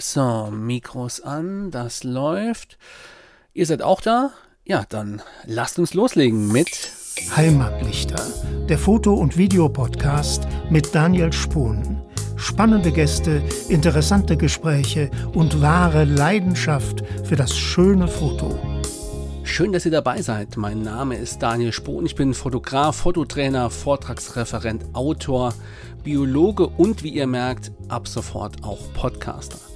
So, Mikros an, das läuft. Ihr seid auch da? Ja, dann lasst uns loslegen mit Heimatlichter, der Foto- und Videopodcast mit Daniel Spohn. Spannende Gäste, interessante Gespräche und wahre Leidenschaft für das schöne Foto. Schön, dass ihr dabei seid. Mein Name ist Daniel Spohn. Ich bin Fotograf, Fototrainer, Vortragsreferent, Autor, Biologe und wie ihr merkt, ab sofort auch Podcaster.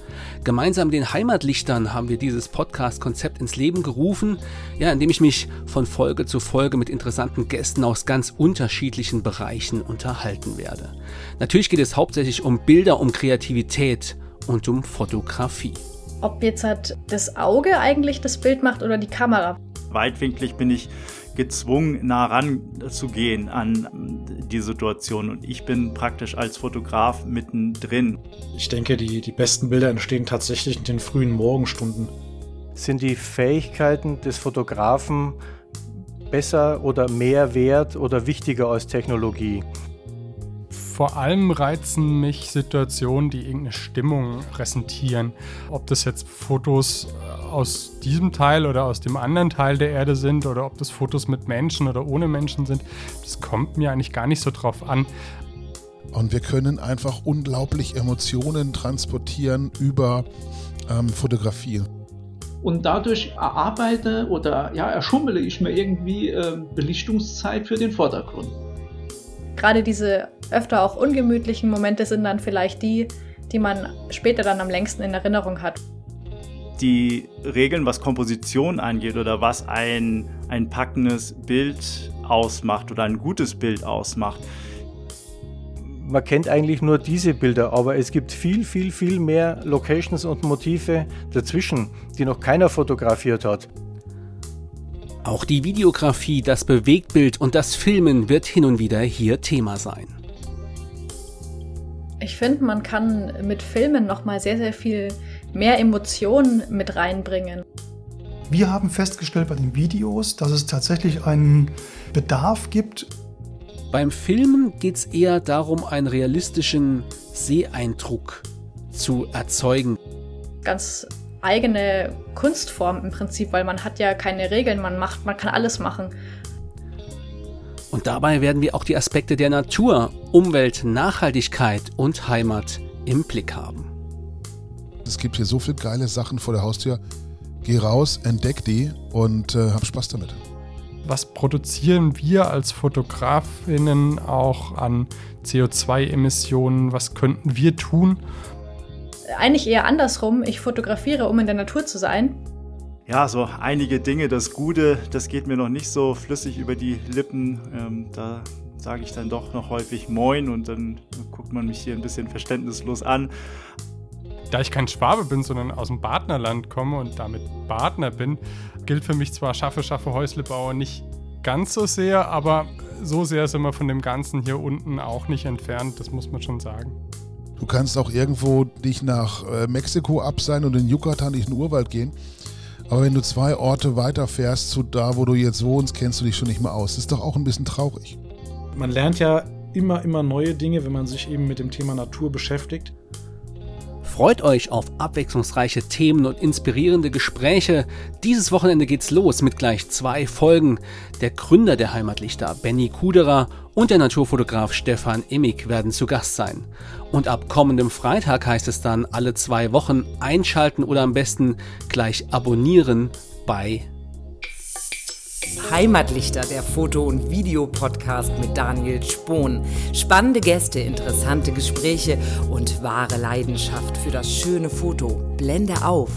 Gemeinsam mit den Heimatlichtern haben wir dieses Podcast-Konzept ins Leben gerufen, ja, indem ich mich von Folge zu Folge mit interessanten Gästen aus ganz unterschiedlichen Bereichen unterhalten werde. Natürlich geht es hauptsächlich um Bilder, um Kreativität und um Fotografie. Ob jetzt halt das Auge eigentlich das Bild macht oder die Kamera. Weitwinklig bin ich gezwungen, nah ran zu gehen an die Situation. Und ich bin praktisch als Fotograf mittendrin. Ich denke, die, die besten Bilder entstehen tatsächlich in den frühen Morgenstunden. Sind die Fähigkeiten des Fotografen besser oder mehr wert oder wichtiger als Technologie? Vor allem reizen mich Situationen, die irgendeine Stimmung präsentieren. Ob das jetzt Fotos aus diesem Teil oder aus dem anderen Teil der Erde sind oder ob das Fotos mit Menschen oder ohne Menschen sind, das kommt mir eigentlich gar nicht so drauf an. Und wir können einfach unglaublich Emotionen transportieren über ähm, Fotografie. Und dadurch erarbeite oder ja, erschummele ich mir irgendwie äh, Belichtungszeit für den Vordergrund. Gerade diese öfter auch ungemütlichen Momente sind dann vielleicht die, die man später dann am längsten in Erinnerung hat die Regeln, was Komposition angeht oder was ein, ein packendes Bild ausmacht oder ein gutes Bild ausmacht. Man kennt eigentlich nur diese Bilder, aber es gibt viel, viel, viel mehr Locations und Motive dazwischen, die noch keiner fotografiert hat. Auch die Videografie, das Bewegtbild und das Filmen wird hin und wieder hier Thema sein. Ich finde, man kann mit Filmen noch mal sehr, sehr viel mehr Emotionen mit reinbringen. Wir haben festgestellt bei den Videos, dass es tatsächlich einen Bedarf gibt. Beim Filmen geht es eher darum, einen realistischen Seeeindruck zu erzeugen. Ganz eigene Kunstform im Prinzip, weil man hat ja keine Regeln, man macht, man kann alles machen. Und dabei werden wir auch die Aspekte der Natur, Umwelt, Nachhaltigkeit und Heimat im Blick haben. Es gibt hier so viele geile Sachen vor der Haustür. Geh raus, entdeck die und äh, hab Spaß damit. Was produzieren wir als Fotografinnen auch an CO2-Emissionen? Was könnten wir tun? Eigentlich eher andersrum. Ich fotografiere, um in der Natur zu sein. Ja, so einige Dinge. Das Gute, das geht mir noch nicht so flüssig über die Lippen. Ähm, da sage ich dann doch noch häufig Moin und dann guckt man mich hier ein bisschen verständnislos an da ich kein Schwabe bin, sondern aus dem Badnerland komme und damit Badner bin, gilt für mich zwar Schaffe, Schaffe, Häuslebauer nicht ganz so sehr, aber so sehr sind wir von dem Ganzen hier unten auch nicht entfernt, das muss man schon sagen. Du kannst auch irgendwo dich nach äh, Mexiko abseilen und in Yucatan in den Urwald gehen. Aber wenn du zwei Orte weiterfährst zu da, wo du jetzt wohnst, kennst du dich schon nicht mehr aus. Das ist doch auch ein bisschen traurig. Man lernt ja immer, immer neue Dinge, wenn man sich eben mit dem Thema Natur beschäftigt. Freut euch auf abwechslungsreiche Themen und inspirierende Gespräche. Dieses Wochenende geht's los mit gleich zwei Folgen. Der Gründer der Heimatlichter, Benny Kuderer, und der Naturfotograf Stefan Immig werden zu Gast sein. Und ab kommendem Freitag heißt es dann alle zwei Wochen einschalten oder am besten gleich abonnieren bei Heimatlichter, der Foto- und Videopodcast mit Daniel Spohn. Spannende Gäste, interessante Gespräche und wahre Leidenschaft für das schöne Foto. Blende auf.